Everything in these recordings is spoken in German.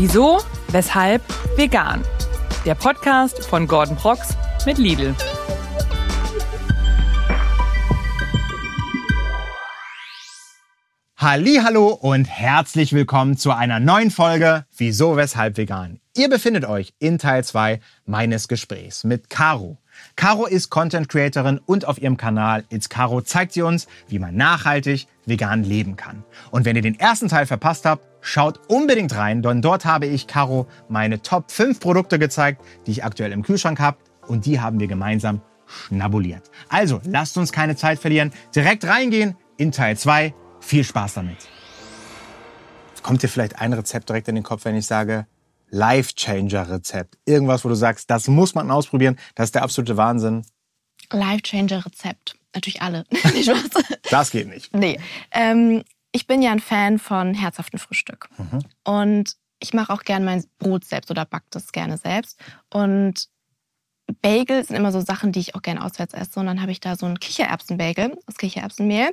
Wieso, weshalb, vegan. Der Podcast von Gordon Prox mit Lidl. Hallo und herzlich willkommen zu einer neuen Folge Wieso, weshalb vegan. Ihr befindet euch in Teil 2 meines Gesprächs mit Caro. Caro ist Content Creatorin und auf ihrem Kanal It's Caro zeigt sie uns, wie man nachhaltig vegan leben kann. Und wenn ihr den ersten Teil verpasst habt, schaut unbedingt rein, denn dort habe ich Caro meine Top 5 Produkte gezeigt, die ich aktuell im Kühlschrank habe und die haben wir gemeinsam schnabuliert. Also, lasst uns keine Zeit verlieren, direkt reingehen in Teil 2. Viel Spaß damit. Kommt dir vielleicht ein Rezept direkt in den Kopf, wenn ich sage, Life-Changer-Rezept? Irgendwas, wo du sagst, das muss man ausprobieren, das ist der absolute Wahnsinn. Life-Changer-Rezept. Natürlich alle. das geht nicht. Nee. Ähm, ich bin ja ein Fan von herzhaftem Frühstück. Mhm. Und ich mache auch gerne mein Brot selbst oder back das gerne selbst. Und Bagels sind immer so Sachen, die ich auch gerne auswärts esse. Und dann habe ich da so einen Kichererbsenbagel aus Kichererbsenmehl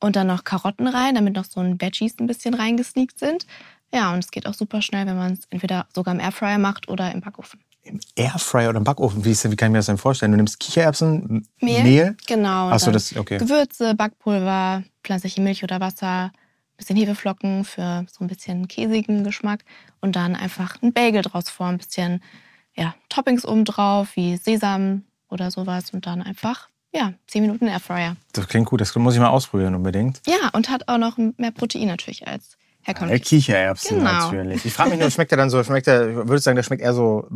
und dann noch Karotten rein, damit noch so ein Veggies ein bisschen reingesneakt sind. Ja, und es geht auch super schnell, wenn man es entweder sogar im Airfryer macht oder im Backofen. Im Airfryer oder im Backofen? Wie, ist, wie kann ich mir das denn vorstellen? Du nimmst Kichererbsen, Mehl, Mehl? genau. Achso, das, okay. Gewürze, Backpulver, pflanzliche Milch oder Wasser, bisschen Hefeflocken für so ein bisschen käsigen Geschmack und dann einfach ein Bagel draus vor, ein bisschen ja, Toppings oben drauf, wie Sesam oder sowas und dann einfach ja, 10 Minuten Airfryer. Das klingt gut, das muss ich mal ausprobieren unbedingt. Ja, und hat auch noch mehr Protein natürlich als herkömmlich. Kichererbsen Genau. natürlich. Ich frage mich nur, schmeckt der dann so, schmeckt der, würde ich sagen, der schmeckt eher so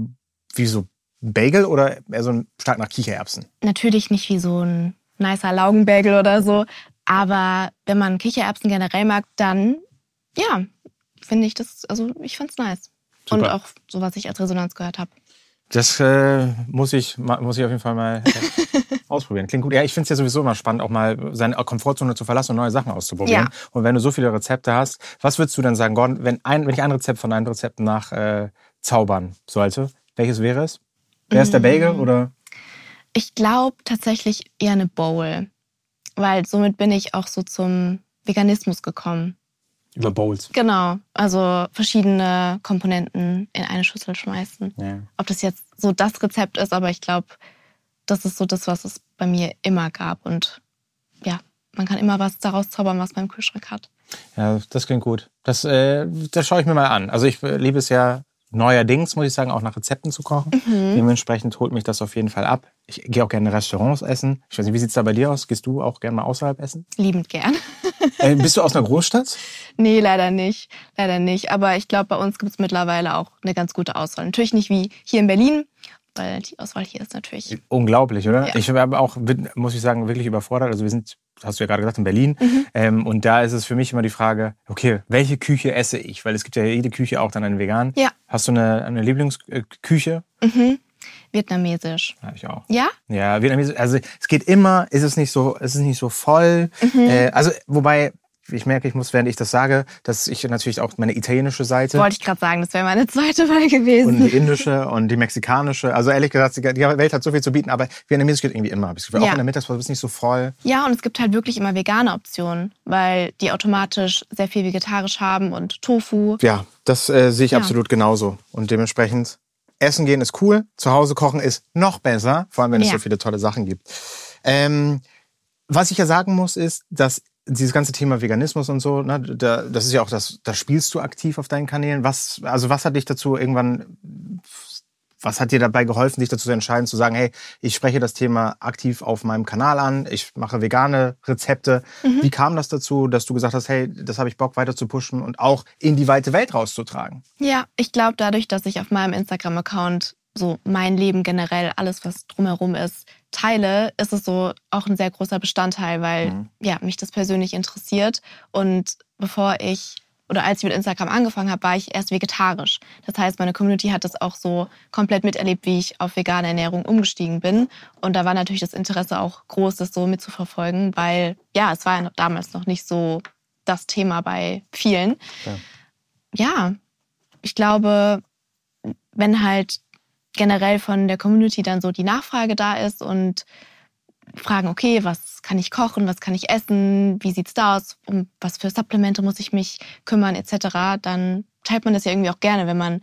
wie so Bagel oder eher so stark nach Kichererbsen? Natürlich nicht wie so ein nicer Laugenbagel oder so, aber wenn man Kichererbsen generell mag, dann ja, finde ich das, also ich fand's nice. Und Super. auch so, was ich als Resonanz gehört habe. Das äh, muss, ich, muss ich auf jeden Fall mal äh, ausprobieren. Klingt gut. Ja, ich finde es ja sowieso immer spannend, auch mal seine Komfortzone zu verlassen und neue Sachen auszuprobieren. Ja. Und wenn du so viele Rezepte hast, was würdest du dann sagen, Gordon, wenn, ein, wenn ich ein Rezept von deinen Rezepten nach äh, zaubern sollte, welches wäre es? Wäre es der Bagel Mm. oder? Ich glaube tatsächlich eher eine Bowl, weil somit bin ich auch so zum Veganismus gekommen. Über Bowls. Genau, also verschiedene Komponenten in eine Schüssel schmeißen. Ja. Ob das jetzt so das Rezept ist, aber ich glaube, das ist so das, was es bei mir immer gab. Und ja, man kann immer was daraus zaubern, was man im Kühlschrank hat. Ja, das klingt gut. Das, äh, das schaue ich mir mal an. Also ich äh, liebe es ja neuerdings, muss ich sagen, auch nach Rezepten zu kochen. Mhm. Dementsprechend holt mich das auf jeden Fall ab. Ich gehe auch gerne in Restaurants essen. Ich weiß nicht, wie sieht's da bei dir aus? Gehst du auch gerne mal außerhalb essen? Liebend gern. äh, bist du aus einer Großstadt? nee, leider nicht. Leider nicht. Aber ich glaube, bei uns gibt es mittlerweile auch eine ganz gute Auswahl. Natürlich nicht wie hier in Berlin, weil die Auswahl hier ist natürlich. Unglaublich, oder? Ja. Ich habe auch, muss ich sagen, wirklich überfordert. Also wir sind, hast du ja gerade gesagt, in Berlin. Mhm. Ähm, und da ist es für mich immer die Frage, okay, welche Küche esse ich? Weil es gibt ja jede Küche auch dann eine vegan. Ja. Hast du eine, eine Lieblingsküche? Mhm. Vietnamesisch. Ja, ich auch. Ja? Ja, Vietnamesisch, also es geht immer, ist es nicht so, ist es nicht so voll. Mhm. Äh, also, wobei, ich merke, ich muss, während ich das sage, dass ich natürlich auch meine italienische Seite Wollte ich gerade sagen, das wäre meine zweite Wahl und gewesen. die indische und die mexikanische. Also ehrlich gesagt, die Welt hat so viel zu bieten, aber Vietnamesisch geht irgendwie immer. Gefühl. Auch Ja. in der Mittagspause ist nicht so voll. Ja, und es gibt halt wirklich immer vegane Optionen, weil die automatisch sehr viel vegetarisch haben und Tofu. Ja, das äh, sehe ich Ja. absolut genauso. Und dementsprechend, Essen gehen ist cool, zu Hause kochen ist noch besser, vor allem wenn es Ja. so viele tolle Sachen gibt. Ähm, was ich ja sagen muss, ist, dass dieses ganze Thema Veganismus und so, ne, da, das ist ja auch das, das spielst du aktiv auf deinen Kanälen. Was, also was hat dich dazu irgendwann, was hat dir dabei geholfen, dich dazu zu entscheiden, zu sagen, hey, ich spreche das Thema aktiv auf meinem Kanal an, ich mache vegane Rezepte. Wie kam das dazu, dass du gesagt hast, hey, das habe ich Bock weiter zu pushen und auch in die weite Welt rauszutragen? Ja, ich glaube dadurch, dass ich auf meinem Instagram-Account so mein Leben generell, alles was drumherum ist, teile, ist es so auch ein sehr großer Bestandteil, weil Mhm. ja mich das persönlich interessiert. Und bevor ich oder als ich mit Instagram angefangen habe, war ich erst vegetarisch. Das heißt, meine Community hat das auch so komplett miterlebt, wie ich auf vegane Ernährung umgestiegen bin. Und da war natürlich das Interesse auch groß, das so mitzuverfolgen, weil ja, es war ja damals noch nicht so das Thema bei vielen. Ja. ja, ich glaube, wenn halt generell von der Community dann so die Nachfrage da ist und fragen, okay, was kann ich kochen, was kann ich essen, wie sieht's da aus, um was für Supplemente muss ich mich kümmern etc., dann teilt man das ja irgendwie auch gerne, wenn man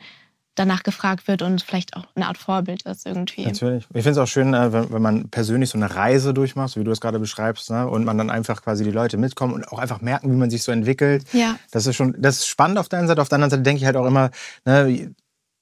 danach gefragt wird und vielleicht auch eine Art Vorbild ist irgendwie. Natürlich. Ich finde es auch schön, äh, wenn, man persönlich so eine Reise durchmacht, wie du es gerade beschreibst, ne? und man dann einfach quasi die Leute mitkommen und auch einfach merken, wie man sich so entwickelt. Ja. Das ist schon, das ist spannend auf der einen Seite. Auf der anderen Seite denke ich halt auch immer, ne,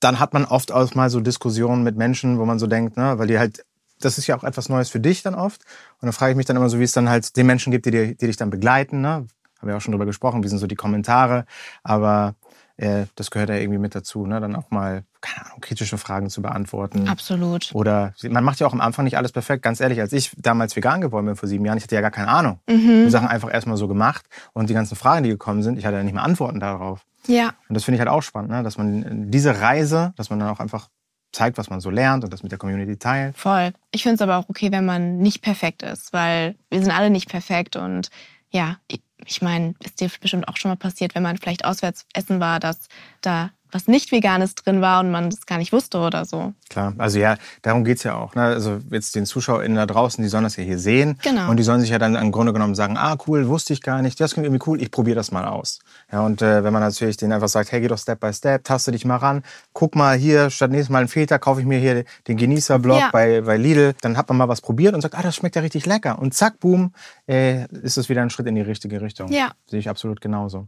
dann hat man oft auch mal so Diskussionen mit Menschen, wo man so denkt, ne, weil die halt, das ist ja auch etwas Neues für dich dann oft. Und dann frage ich mich dann immer so, wie es dann halt den Menschen gibt, die, die, die dich dann begleiten. Ne? Haben wir auch schon drüber gesprochen, wie sind so die Kommentare. Aber äh, das gehört ja irgendwie mit dazu, ne? dann auch mal, keine Ahnung, kritische Fragen zu beantworten. Absolut. Oder man macht ja auch am Anfang nicht alles perfekt. Ganz ehrlich, als ich damals vegan geworden bin vor sieben Jahren, ich hatte ja gar keine Ahnung. Mhm. Die Sachen einfach erstmal so gemacht. Und die ganzen Fragen, die gekommen sind, ich hatte ja nicht mehr Antworten darauf. Ja. Und das finde ich halt auch spannend, ne? dass man diese Reise, dass man dann auch einfach zeigt, was man so lernt und das mit der Community teilt. Voll. Ich finde es aber auch okay, wenn man nicht perfekt ist, weil wir sind alle nicht perfekt und ja, ich meine, ist dir bestimmt auch schon mal passiert, wenn man vielleicht auswärts essen war, dass da was nicht Veganes drin war und man das gar nicht wusste oder so. Klar, also ja, darum geht's ja auch. Ne? Also jetzt den ZuschauerInnen da draußen, die sollen das ja hier sehen. Genau. Und die sollen sich ja dann im Grunde genommen sagen, ah cool, wusste ich gar nicht, das klingt irgendwie cool, ich probiere das mal aus. Ja, und äh, wenn man natürlich denen einfach sagt, hey, geh doch Step by Step, taste dich mal ran, guck mal hier, statt nächstes Mal einen Feta, kaufe ich mir hier den Genießerblock ja. bei, bei Lidl. Dann hat man mal was probiert und sagt, ah, das schmeckt ja richtig lecker. Und zack, boom, äh, ist es wieder ein Schritt in die richtige Richtung. Ja. Sehe ich absolut genauso.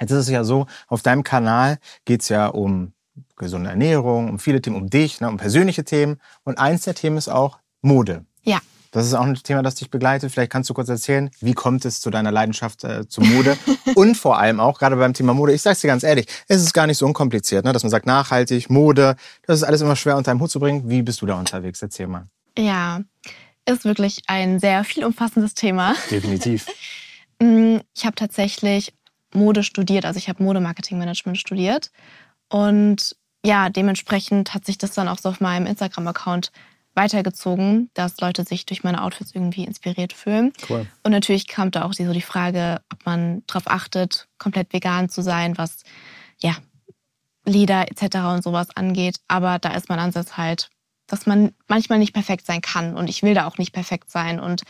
Jetzt ist es ja so, auf deinem Kanal geht's ja um gesunde Ernährung, um viele Themen, um dich, ne, um persönliche Themen. Und eins der Themen ist auch Mode. Ja. Das ist auch ein Thema, das dich begleitet. Vielleicht kannst du kurz erzählen, wie kommt es zu deiner Leidenschaft äh, zu Mode? und vor allem auch, gerade beim Thema Mode, ich sag's dir ganz ehrlich, es ist gar nicht so unkompliziert, ne? dass man sagt, nachhaltig, Mode, das ist alles immer schwer unter einen Hut zu bringen. Wie bist du da unterwegs? Erzähl mal. Ja, ist wirklich ein sehr viel umfassendes Thema. Definitiv. Mm, ich habe tatsächlich Mode studiert, also ich habe Modemarketingmanagement studiert und ja, dementsprechend hat sich das dann auch so auf meinem Instagram-Account weitergezogen, dass Leute sich durch meine Outfits irgendwie inspiriert fühlen. Cool. Und natürlich kam da auch so die Frage, ob man darauf achtet, komplett vegan zu sein, was ja Leder etc. und sowas angeht. Aber da ist mein Ansatz halt, dass man manchmal nicht perfekt sein kann und ich will da auch nicht perfekt sein und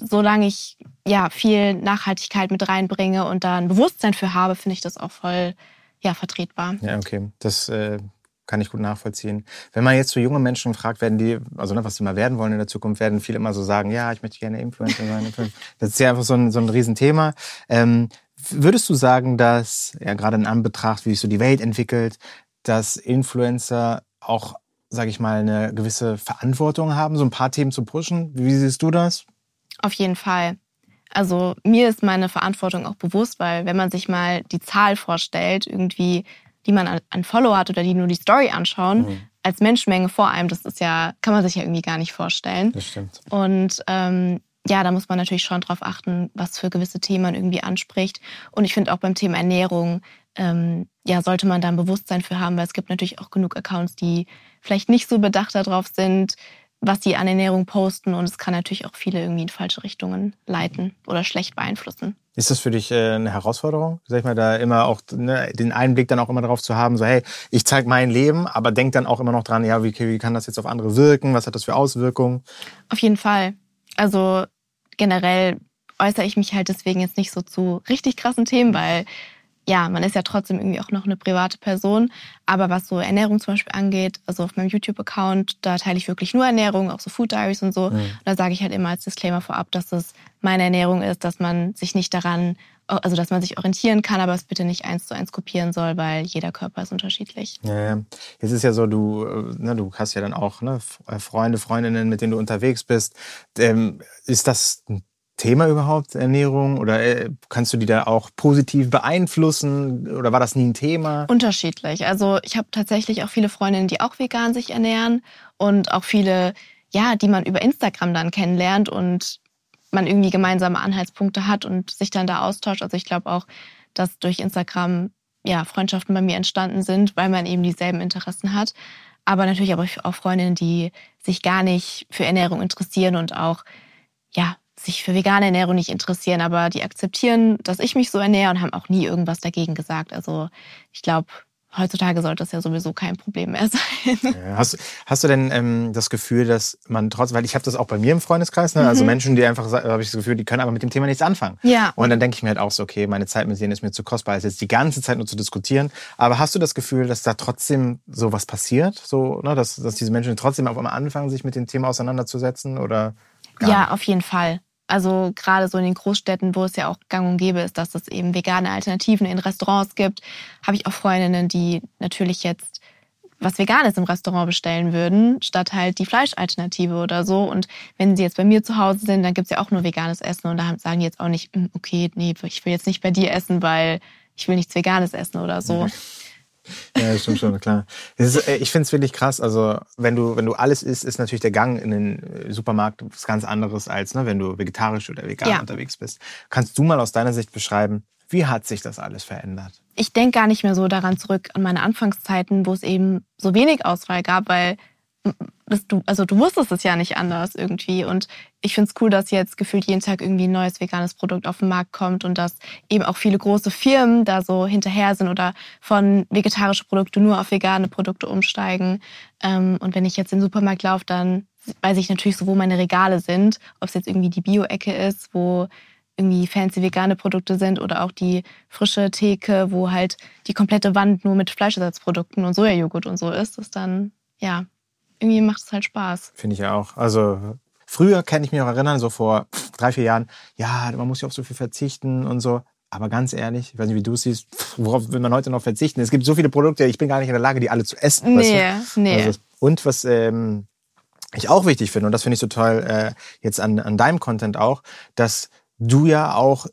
solange ich ja viel Nachhaltigkeit mit reinbringe und da ein Bewusstsein für habe, finde ich das auch voll ja, vertretbar. Ja, okay. Das äh, kann ich gut nachvollziehen. Wenn man jetzt so junge Menschen fragt, werden die, also ne, was sie mal werden wollen in der Zukunft, werden viele immer so sagen, ja, ich möchte gerne Influencer sein. das ist ja einfach so ein, so ein Riesenthema. Ähm, würdest du sagen, dass, ja, gerade in Anbetracht, wie sich so die Welt entwickelt, dass Influencer auch, sage ich mal, eine gewisse Verantwortung haben, so ein paar Themen zu pushen? Wie siehst du das? Auf jeden Fall. Also mir ist meine Verantwortung auch bewusst, weil wenn man sich mal die Zahl vorstellt, irgendwie, die man an Follower hat oder die nur die Story anschauen, mhm. als Menschenmenge vor einem, das ist ja, kann man sich ja irgendwie gar nicht vorstellen. Das stimmt. Und ähm, ja, da muss man natürlich schon drauf achten, was für gewisse Themen man irgendwie anspricht. Und ich finde auch beim Thema Ernährung, ähm, ja, sollte man da ein Bewusstsein für haben, weil es gibt natürlich auch genug Accounts, die vielleicht nicht so bedacht darauf sind, was sie an Ernährung posten und es kann natürlich auch viele irgendwie in falsche Richtungen leiten oder schlecht beeinflussen. Ist das für dich äh, eine Herausforderung, sag ich mal, da immer auch ne, den Einblick dann auch immer darauf zu haben, so hey, ich zeige mein Leben, aber denk dann auch immer noch dran, ja, wie, wie kann das jetzt auf andere wirken, was hat das für Auswirkungen? Auf jeden Fall. Also generell äußere ich mich halt deswegen jetzt nicht so zu richtig krassen Themen, weil ja, man ist ja trotzdem irgendwie auch noch eine private Person. Aber was so Ernährung zum Beispiel angeht, also auf meinem YouTube-Account, da teile ich wirklich nur Ernährung, auch so Food Diaries und so. Mhm. Und da sage ich halt immer als Disclaimer vorab, dass es meine Ernährung ist, dass man sich nicht daran, also dass man sich orientieren kann, aber es bitte nicht eins zu eins kopieren soll, weil jeder Körper ist unterschiedlich. Ja, ja. Jetzt ist ja so, du, ne, du hast ja dann auch ne, Freunde, Freundinnen, mit denen du unterwegs bist. Ähm, ist das ein Thema überhaupt, Ernährung? Oder äh, kannst du die da auch positiv beeinflussen? Oder war das nie ein Thema? Unterschiedlich. Also ich habe tatsächlich auch viele Freundinnen, die auch vegan sich ernähren und auch viele, ja, die man über Instagram dann kennenlernt und man irgendwie gemeinsame Anhaltspunkte hat und sich dann da austauscht. Also ich glaube auch, dass durch Instagram ja Freundschaften bei mir entstanden sind, weil man eben dieselben Interessen hat. Aber natürlich auch Freundinnen, die sich gar nicht für Ernährung interessieren und auch ja sich für vegane Ernährung nicht interessieren, aber die akzeptieren, dass ich mich so ernähre und haben auch nie irgendwas dagegen gesagt. Also ich glaube, heutzutage sollte das ja sowieso kein Problem mehr sein. Hast, hast du denn ähm, das Gefühl, dass man trotz, weil ich habe das auch bei mir im Freundeskreis, ne? also Menschen, die einfach, habe ich das Gefühl, die können aber mit dem Thema nichts anfangen. Ja. Und dann denke ich mir halt auch so, okay, meine Zeit mit denen ist mir zu kostbar, als jetzt die ganze Zeit nur zu diskutieren. Aber hast du das Gefühl, dass da trotzdem so was passiert, so, ne? dass, dass diese Menschen trotzdem auf einmal anfangen, sich mit dem Thema auseinanderzusetzen oder? Ja, nicht? auf jeden Fall. Also gerade so in den Großstädten, wo es ja auch gang und gäbe ist, dass es eben vegane Alternativen in Restaurants gibt, habe ich auch Freundinnen, die natürlich jetzt was Veganes im Restaurant bestellen würden, statt halt die Fleischalternative oder so. Und wenn sie jetzt bei mir zu Hause sind, dann gibt's ja auch nur veganes Essen und da sagen die jetzt auch nicht, "Mm, okay, nee, ich will jetzt nicht bei dir essen, weil ich will nichts Veganes essen oder so. Ja, stimmt schon, klar. Ist, äh, ich finde es wirklich krass. Also, wenn du, wenn du alles isst, ist natürlich der Gang in den Supermarkt was ganz anderes, als ne, wenn du vegetarisch oder vegan Ja. unterwegs bist. Kannst du mal aus deiner Sicht beschreiben, wie hat sich das alles verändert? ich denke gar nicht mehr so daran zurück an meine Anfangszeiten, wo es eben so wenig Auswahl gab, weil das, du, also du wusstest es ja nicht anders irgendwie. Und ich finde es cool, dass jetzt gefühlt jeden Tag irgendwie ein neues veganes Produkt auf den Markt kommt und dass eben auch viele große Firmen da so hinterher sind oder von vegetarische Produkte nur auf vegane Produkte umsteigen. Ähm, und wenn ich jetzt in den Supermarkt laufe, dann weiß ich natürlich so, wo meine Regale sind, ob es jetzt irgendwie die Bio-Ecke ist, wo irgendwie fancy vegane Produkte sind oder auch die frische Theke, wo halt die komplette Wand nur mit Fleischersatzprodukten und Sojajoghurt und so ist, ist dann, ja, irgendwie macht es halt Spaß. Finde ich ja auch. Also, früher kann ich mich auch erinnern, so vor drei, vier Jahren, ja, man muss ja auf so viel verzichten und so. Aber ganz ehrlich, ich weiß nicht, wie du es siehst, worauf will man heute noch verzichten? Es gibt so viele Produkte, ich bin gar nicht in der Lage, die alle zu essen. weißt du? Nee, nee. Also, und was ähm, ich auch wichtig finde, und das finde ich total äh, jetzt an, an deinem Content auch, dass du ja auch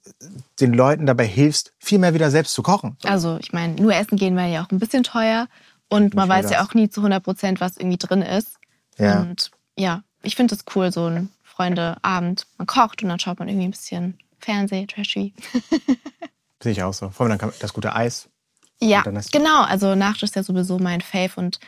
den Leuten dabei hilfst, viel mehr wieder selbst zu kochen. Also, ich meine, nur essen gehen wäre ja auch ein bisschen teuer und man weiß nur ja das. auch nie zu 100 Prozent, was irgendwie drin ist. Ja. Und ja, ich finde es cool, so ein Freundeabend. Man kocht und dann schaut man irgendwie ein bisschen Fernseh, trashy. Finde ich auch so. Vor allem dann das gute Eis. Ja, genau. Also Nachtisch ist ja sowieso mein Fave und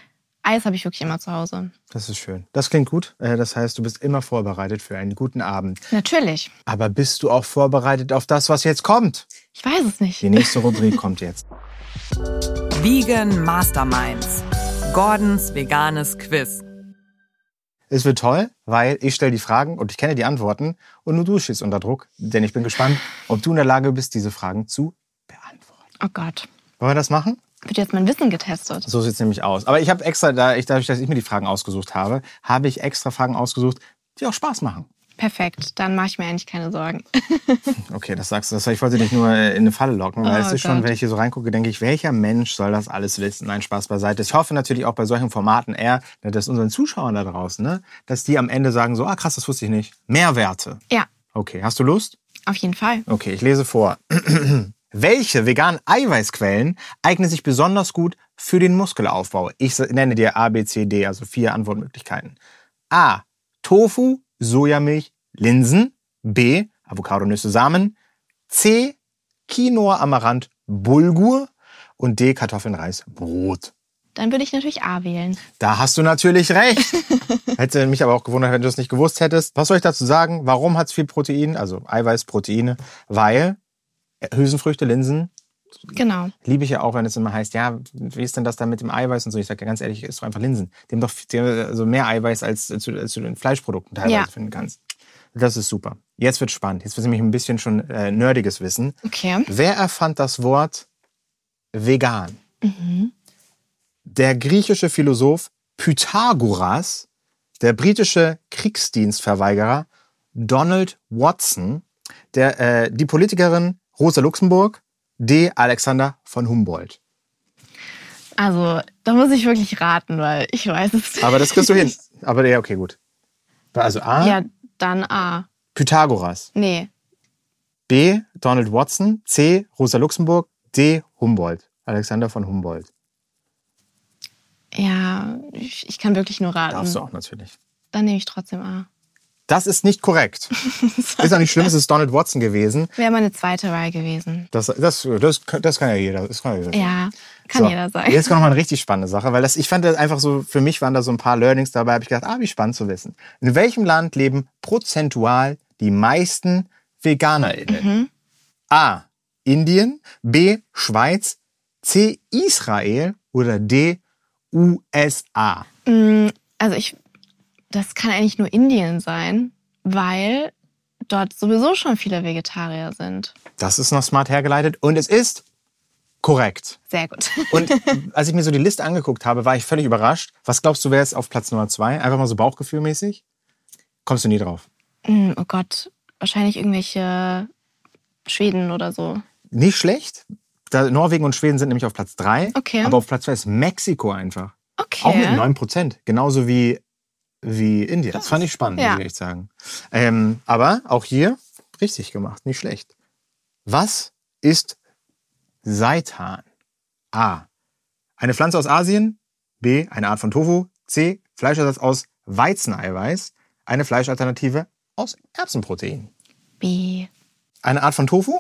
Eis habe ich wirklich immer zu Hause. Das ist schön. Das klingt gut. Äh, Das heißt, du bist immer vorbereitet für einen guten Abend. Natürlich. Aber bist du auch vorbereitet auf das, was jetzt kommt? Ich weiß es nicht. Die nächste Rubrik kommt jetzt. Vegan Masterminds. Gordons veganes Quiz. Es wird toll, weil ich stelle die Fragen und ich kenne die Antworten und nur du stehst unter Druck, denn ich bin gespannt, ob du in der Lage bist, diese Fragen zu beantworten. Oh Gott. Wollen wir das machen? Wird jetzt mein Wissen getestet? So sieht's nämlich aus. Aber ich habe extra, da ich, dadurch, dass ich mir die Fragen ausgesucht habe, habe ich extra Fragen ausgesucht, die auch Spaß machen. Perfekt. Dann mache ich mir eigentlich keine Sorgen. Okay, das sagst du. Das, ich wollte dich nur äh, in eine Falle locken, weil Oh es ist schon, wenn ich hier so reingucke, denke ich, welcher Mensch soll das alles wissen? Nein, Spaß beiseite. Ich hoffe natürlich auch bei solchen Formaten eher, dass unseren Zuschauern da draußen, ne, dass die am Ende sagen so, ah krass, das wusste ich nicht. Mehrwerte. Ja, Okay, hast du Lust? auf jeden Fall. Okay, ich lese vor. Welche veganen Eiweißquellen eignen sich besonders gut für den Muskelaufbau? Ich nenne dir A, B, C, D, also vier Antwortmöglichkeiten. A. Tofu, Sojamilch, Linsen. B. Avocado, Nüsse, Samen. C. Quinoa, Amaranth, Bulgur. Und D. Kartoffeln, Reis, Brot. Dann würde ich natürlich A wählen. Da hast du natürlich recht. Hätte mich aber auch gewundert, wenn du es nicht gewusst hättest. Was soll ich dazu sagen? Warum hat es viel Protein? Also Eiweiß, Proteine. Weil Hülsenfrüchte, Linsen, Genau. liebe ich ja auch, wenn es immer heißt, ja, wie ist denn das da mit dem Eiweiß und so? Ich sage ja ganz ehrlich, isst doch einfach Linsen. Die haben doch die haben also mehr Eiweiß, als, als, du, als du in Fleischprodukten teilweise Ja. finden kannst. Das ist super. Jetzt wird spannend. Jetzt wird nämlich ein bisschen schon äh, nerdiges Wissen. Okay. Wer erfand das Wort vegan? Der griechische Philosoph Pythagoras, der britische Kriegsdienstverweigerer Donald Watson, der, äh, die Politikerin Rosa Luxemburg, D. Alexander von Humboldt. Also, da muss ich wirklich raten, weil ich weiß es nicht. Aber das kriegst du hin. Aber ja, okay, gut. Also A, Ja, dann A. Pythagoras. Nee. B. Donald Watson. C. Rosa Luxemburg. D. Humboldt. Alexander von Humboldt. Ja, ich, ich kann wirklich nur raten. Darfst du auch natürlich. Dann nehme ich trotzdem A. Das ist nicht korrekt. ist auch nicht schlimm, es ist Donald Watson gewesen. Wäre meine zweite Wahl gewesen. Das, das, das, das kann ja jeder. Das kann ja jeder. Ja, kann So, jeder sein. Jetzt kommt noch mal eine richtig spannende Sache, weil das, ich fand das einfach so, für mich waren da so ein paar Learnings dabei, habe ich gedacht, ah, wie spannend zu wissen. In welchem Land leben prozentual die meisten VeganerInnen? A. Indien, B. Schweiz, C. Israel oder D, USA? Mm, Also ich, das kann eigentlich nur Indien sein, weil dort sowieso schon viele Vegetarier sind. Das ist noch smart hergeleitet und es ist korrekt. Sehr gut. Und als ich mir so die Liste angeguckt habe, war ich völlig überrascht. Was glaubst du, wer ist auf Platz Nummer zwei? Einfach mal so bauchgefühlmäßig? Kommst du nie drauf? Mm, Oh Gott, wahrscheinlich irgendwelche Schweden oder so. Nicht schlecht. Da Norwegen und Schweden sind nämlich auf Platz drei. Okay. Aber auf Platz zwei ist Mexiko einfach. Okay. Auch mit 9 Prozent. Genauso wie, wie Indien. Das fand ich spannend, Ja. muss ich sagen. Ähm, aber auch hier richtig gemacht. Nicht schlecht. Was ist Seitan? A. Eine Pflanze aus Asien. B. Eine Art von Tofu. C. Fleischersatz aus Weizeneiweiß. Eine Fleischalternative aus Erbsenprotein. B. Eine Art von Tofu?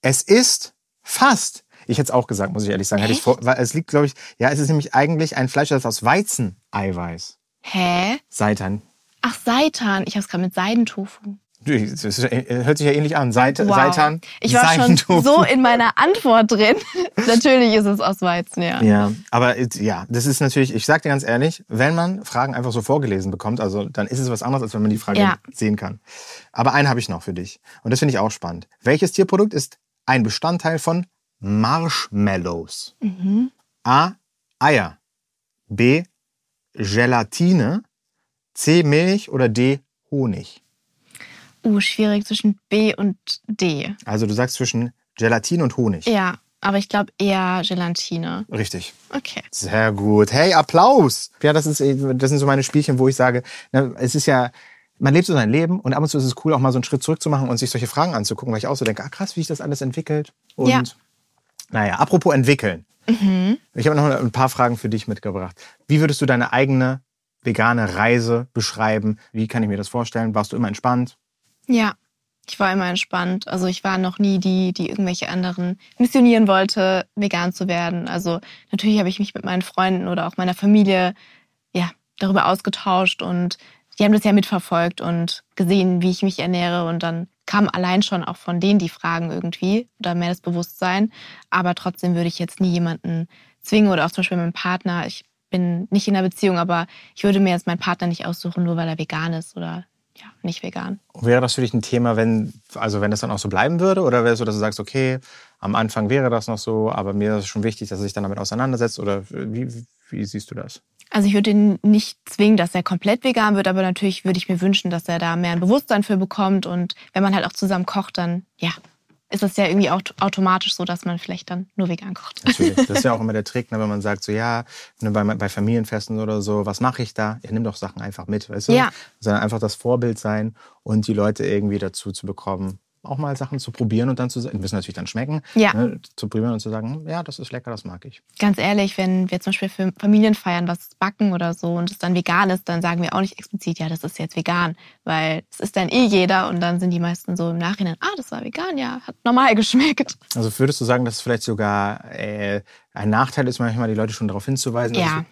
Es ist fast. Ich hätte es auch gesagt, muss ich ehrlich sagen. Hätte ich vor, weil es liegt, glaube ich, ja, es ist nämlich eigentlich ein Fleischersatz aus Weizeneiweiß. Hä? Seitan. Ach, Seitan. Ich habe es gerade mit Seidentofu. Das äh, hört sich ja ähnlich an. Seit, Wow. Seitan. Ich war schon so in meiner Antwort drin. Natürlich ist es aus Weizen, ja. Ja, aber ja, das ist natürlich, ich sag dir ganz ehrlich, wenn man Fragen einfach so vorgelesen bekommt, also dann ist es was anderes, als wenn man die Frage Ja. sehen kann. Aber einen habe ich noch für dich. Und das finde ich auch spannend. Welches Tierprodukt ist ein Bestandteil von Marshmallows? Mhm. A. Eier. B. Gelatine. C. Milch oder D. Honig. Uh, schwierig zwischen B und D. Also du sagst zwischen Gelatine und Honig. Ja, aber ich glaube eher Gelatine. Richtig. Okay. Sehr gut. Hey, Applaus. Ja, das, ist, das sind so meine Spielchen, wo ich sage, ne, es ist ja, man lebt so sein Leben und ab und zu ist es cool, auch mal so einen Schritt zurück zu machen und sich solche Fragen anzugucken, weil ich auch so denke, ah krass, wie sich das alles entwickelt. Und Ja. naja, apropos entwickeln. Mhm. Ich habe noch ein paar Fragen für dich mitgebracht. Wie würdest du deine eigene vegane Reise beschreiben? Wie kann ich mir das vorstellen? Warst du immer entspannt? Ja, ich war immer entspannt. Also ich war noch nie die, die irgendwelche anderen missionieren wollte, vegan zu werden. Also natürlich habe ich mich mit meinen Freunden oder auch meiner Familie ja darüber ausgetauscht und die haben das ja mitverfolgt und gesehen, wie ich mich ernähre und dann kam allein schon auch von denen die Fragen irgendwie oder mehr das Bewusstsein. Aber trotzdem würde ich jetzt nie jemanden zwingen oder auch zum Beispiel meinen Partner. Ich bin nicht in einer Beziehung, aber ich würde mir jetzt meinen Partner nicht aussuchen, nur weil er vegan ist oder ja, nicht vegan. Wäre das für dich ein Thema, wenn, also wenn das dann auch so bleiben würde? Oder wäre es so, dass du sagst, okay, am Anfang wäre das noch so, aber mir ist es schon wichtig, dass er sich dann damit auseinandersetzt? Oder wie, wie siehst du das? Also ich würde ihn nicht zwingen, dass er komplett vegan wird, aber natürlich würde ich mir wünschen, dass er da mehr ein Bewusstsein für bekommt. Und wenn man halt auch zusammen kocht, dann ja, ist es ja irgendwie auch automatisch so, dass man vielleicht dann nur vegan kocht. Natürlich. Das ist ja auch immer der Trick, ne, wenn man sagt, so ja, ne, bei, bei Familienfesten oder so, was mache ich da? Ja, nimm doch Sachen einfach mit, weißt du? Ja. Sondern einfach das Vorbild sein und die Leute irgendwie dazu zu bekommen, auch mal Sachen zu probieren und dann zu sagen, müssen natürlich dann schmecken, Ja. ne, zu probieren und zu sagen, ja, das ist lecker, das mag ich. Ganz ehrlich, wenn wir zum Beispiel für Familienfeiern was backen oder so und es dann vegan ist, dann sagen wir auch nicht explizit, ja, das ist jetzt vegan, weil es ist dann eh jeder und dann sind die meisten so im Nachhinein, ah, das war vegan, ja, hat normal geschmeckt. Also würdest du sagen, dass es vielleicht sogar äh, ein Nachteil ist, manchmal die Leute schon darauf hinzuweisen? dass Ja,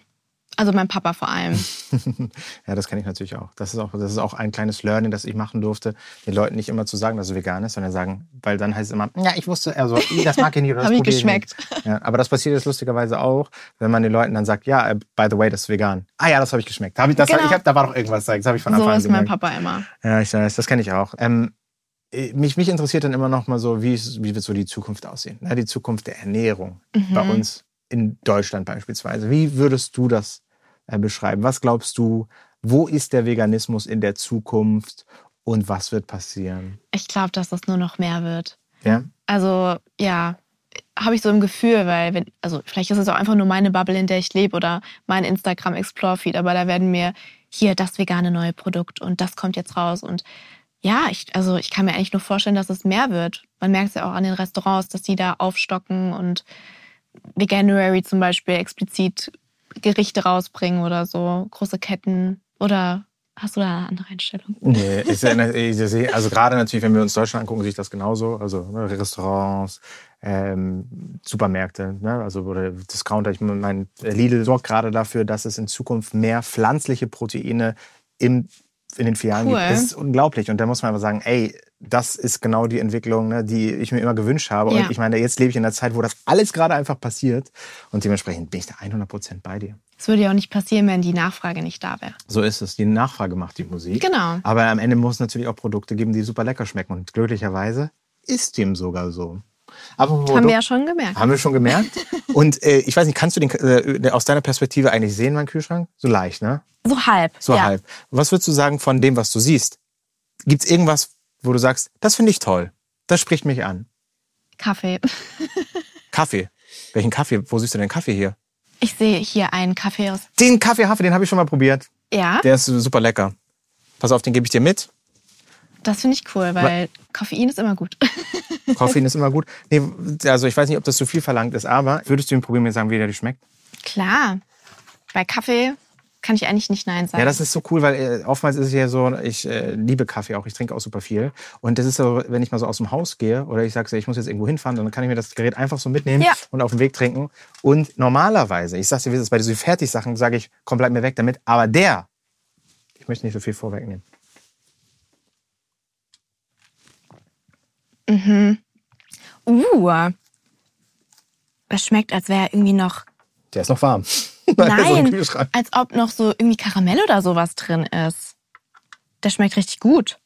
also mein Papa vor allem. Ja, das kenne ich natürlich auch. Das ist auch. das ist auch ein kleines Learning, das ich machen durfte, den Leuten nicht immer zu sagen, dass es vegan ist, sondern sagen, weil dann heißt es immer, ja, ich wusste, also das mag ich nicht oder das Hab ich probiere ich geschmeckt. Ja, aber das passiert jetzt lustigerweise auch, wenn man den Leuten dann sagt, ja, äh, by the way, das ist vegan. Ah ja, das habe ich geschmeckt. Hab ich, das, Genau. ich hab, da war doch irgendwas, das habe ich von So Anfang an ist mein. Papa immer. Ja, ich weiß, das kenne ich auch. Ähm, äh, mich, mich interessiert dann immer noch mal so, wie, wie wird so die Zukunft aussehen? Na, die Zukunft der Ernährung bei Mhm. uns in Deutschland beispielsweise. Wie würdest du das äh, beschreiben? Was glaubst du, wo ist der Veganismus in der Zukunft und was wird passieren? Ich glaube, dass das nur noch mehr wird. Ja? Also ja, habe ich so im Gefühl, weil wenn, also vielleicht ist es auch einfach nur meine Bubble, in der ich lebe oder mein Instagram Explore Feed, aber da werden mir hier das vegane neue Produkt und das kommt jetzt raus und ja, ich, also ich kann mir eigentlich nur vorstellen, dass es mehr wird. Man merkt es ja auch an den Restaurants, dass die da aufstocken und Veganuary zum Beispiel explizit Gerichte rausbringen oder so, große Ketten. Oder hast du da eine andere Einstellung? Nee, ich, sehe, also gerade natürlich, wenn wir uns Deutschland angucken, sehe ich das genauso. Also ne, Restaurants, ähm, Supermärkte, ne, also oder Discounter. Ich mein Lidl sorgt gerade dafür, dass es in Zukunft mehr pflanzliche Proteine im in den vier Jahren Cool. gibt. Das ist unglaublich. Und da muss man aber sagen, ey, das ist genau die Entwicklung, ne, die ich mir immer gewünscht habe. Ja. Und ich meine, jetzt lebe ich in einer Zeit, wo das alles gerade einfach passiert. Und dementsprechend bin ich da 100 Prozent bei dir. Es würde ja auch nicht passieren, wenn die Nachfrage nicht da wäre. So ist es. Die Nachfrage macht die Musik. Genau. Aber am Ende muss es natürlich auch Produkte geben, die super lecker schmecken. Und glücklicherweise ist dem sogar so. Aber Haben wir ja schon gemerkt. Haben wir schon gemerkt. Und äh, ich weiß nicht, kannst du den äh, aus deiner Perspektive eigentlich sehen, meinen Kühlschrank? So leicht, ne? So halb. So ja. halb. Was würdest du sagen von dem, was du siehst? Gibt's irgendwas, wo du sagst, das finde ich toll, das spricht mich an? Kaffee. Kaffee. Welchen Kaffee? Wo siehst du denn Kaffee hier? Ich sehe hier einen Kaffee aus. Den Kaffee Hafer, den habe ich schon mal probiert. Ja, Der ist super lecker. Pass auf, den gebe ich dir mit. das finde ich cool, weil Koffein ist immer gut. Koffein ist immer gut. Nee, also ich weiß nicht, ob das zu viel verlangt ist, aber würdest du ihn probieren, mir sagen, wie der dir schmeckt? Klar. Bei Kaffee kann ich eigentlich nicht Nein sagen. Ja, das ist so cool, weil äh, oftmals ist es ja so, ich äh, liebe Kaffee auch, ich trinke auch super viel. Und das ist so, wenn ich mal so aus dem Haus gehe oder ich sage, so, ich muss jetzt irgendwo hinfahren, dann kann ich mir das Gerät einfach so mitnehmen Ja. und auf dem Weg trinken. Und normalerweise, ich sag's dir, wie es ist, bei diesen Fertigsachen sage ich, komm, bleib mir weg damit. Aber der, ich möchte nicht so viel vorwegnehmen. Uh. Das schmeckt, als wäre irgendwie noch. Der ist noch warm. So Nein, Kühlschrank. als ob noch so irgendwie Karamell oder sowas drin ist. Der schmeckt richtig gut.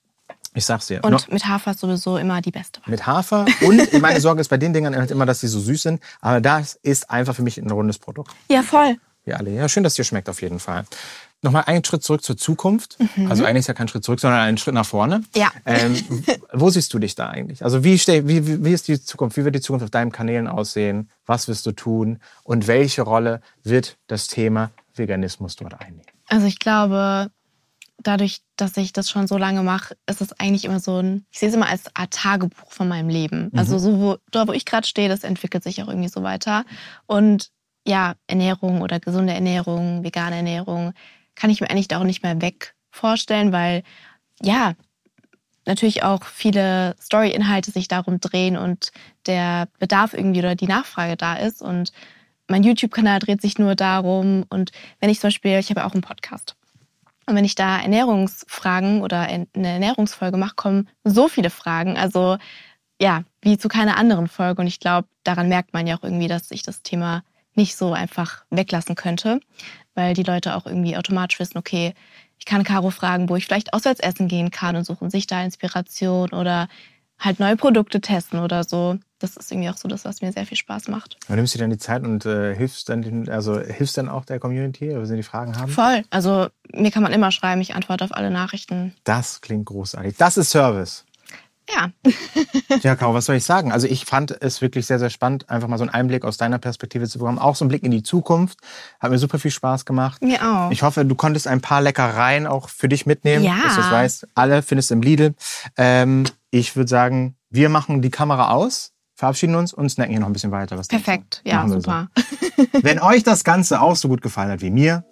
Ich sag's dir. Und mit Hafer ist sowieso immer die beste Wahl. mit Hafer. Und meine Sorge ist bei den Dingern halt immer, dass sie so süß sind. Aber das ist einfach für mich ein rundes Produkt. Ja, voll. Wir alle. Ja, schön, dass es dir schmeckt auf jeden Fall. Nochmal einen Schritt zurück zur Zukunft. Also eigentlich ist ja kein Schritt zurück, sondern einen Schritt nach vorne. Mhm. Ja. Ähm, wo siehst du dich da eigentlich? Also wie, wie, wie, ist die Zukunft? Wie wird die Zukunft auf deinen Kanälen aussehen? Was wirst du tun? Und welche Rolle wird das Thema Veganismus dort einnehmen? Also ich glaube, dadurch, dass ich das schon so lange mache, ist es eigentlich immer so ein, ich sehe es immer als Art Tagebuch von meinem Leben. Also so, wo, da, wo ich gerade stehe, das entwickelt sich auch irgendwie so weiter. Und ja, Ernährung oder gesunde Ernährung, vegane Ernährung, kann ich mir eigentlich auch nicht mehr weg vorstellen, weil ja, natürlich auch viele Story-Inhalte sich darum drehen und der Bedarf irgendwie oder die Nachfrage da ist. Und mein YouTube-Kanal dreht sich nur darum. Und wenn ich zum Beispiel, ich habe auch einen Podcast. Und wenn ich da Ernährungsfragen oder eine Ernährungsfolge mache, kommen so viele Fragen. Also ja, wie zu keiner anderen Folge. Und ich glaube, daran merkt man ja auch irgendwie, dass ich das Thema nicht so einfach weglassen könnte, weil die Leute auch irgendwie automatisch wissen, okay, ich kann Caro fragen, wo ich vielleicht auswärts essen gehen kann und suchen sich da Inspiration oder halt neue Produkte testen oder so. Das ist irgendwie auch so das, was mir sehr viel Spaß macht. Du nimmst dir dann die Zeit und äh, hilfst dann, den, also hilfst dann auch der Community, wenn sie die Fragen haben? Voll. Also mir kann man immer schreiben, ich antworte auf alle Nachrichten. Das klingt großartig. Das ist Service. Ja, Ja, Caro, was soll ich sagen? Also ich fand es wirklich sehr, sehr spannend, einfach mal so einen Einblick aus deiner Perspektive zu bekommen. Auch so einen Blick in die Zukunft. Hat mir super viel Spaß gemacht. mir auch. Ich hoffe, du konntest ein paar Leckereien auch für dich mitnehmen. Ja. Dass du es weißt, alle findest du im Lidl. Ähm, ich würde sagen, wir machen die Kamera aus, verabschieden uns und snacken hier noch ein bisschen weiter. Was? Perfekt. Ja, super. Wenn euch das Ganze auch so gut gefallen hat wie mir,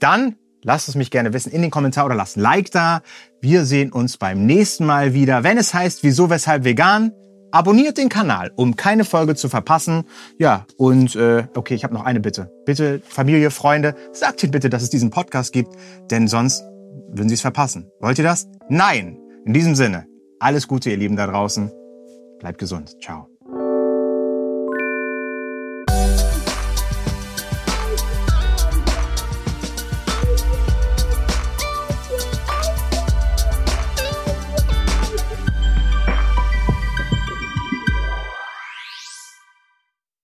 dann lasst es mich gerne wissen in den Kommentaren oder lasst ein Like da. Wir sehen uns beim nächsten Mal wieder, wenn es heißt, wieso, weshalb vegan. Abonniert den Kanal, um keine Folge zu verpassen. Ja, und äh, okay, ich habe noch eine Bitte. Bitte, Familie, Freunde, sagt ihnen bitte, dass es diesen Podcast gibt, denn sonst würden sie es verpassen. Wollt ihr das? Nein. In diesem Sinne, alles Gute, ihr Lieben da draußen. Bleibt gesund. Ciao.